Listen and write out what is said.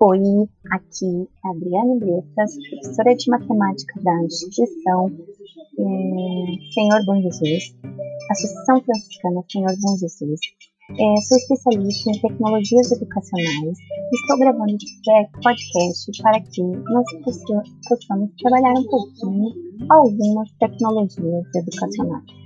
Oi, aqui é a Adriane Bretas, professora de matemática da instituição é, Senhor Bom Jesus, Associação Franciscana Senhor Bom Jesus. É, sou especialista em tecnologias educacionais estou gravando este podcast para que nós possamos trabalhar um pouquinho algumas tecnologias educacionais.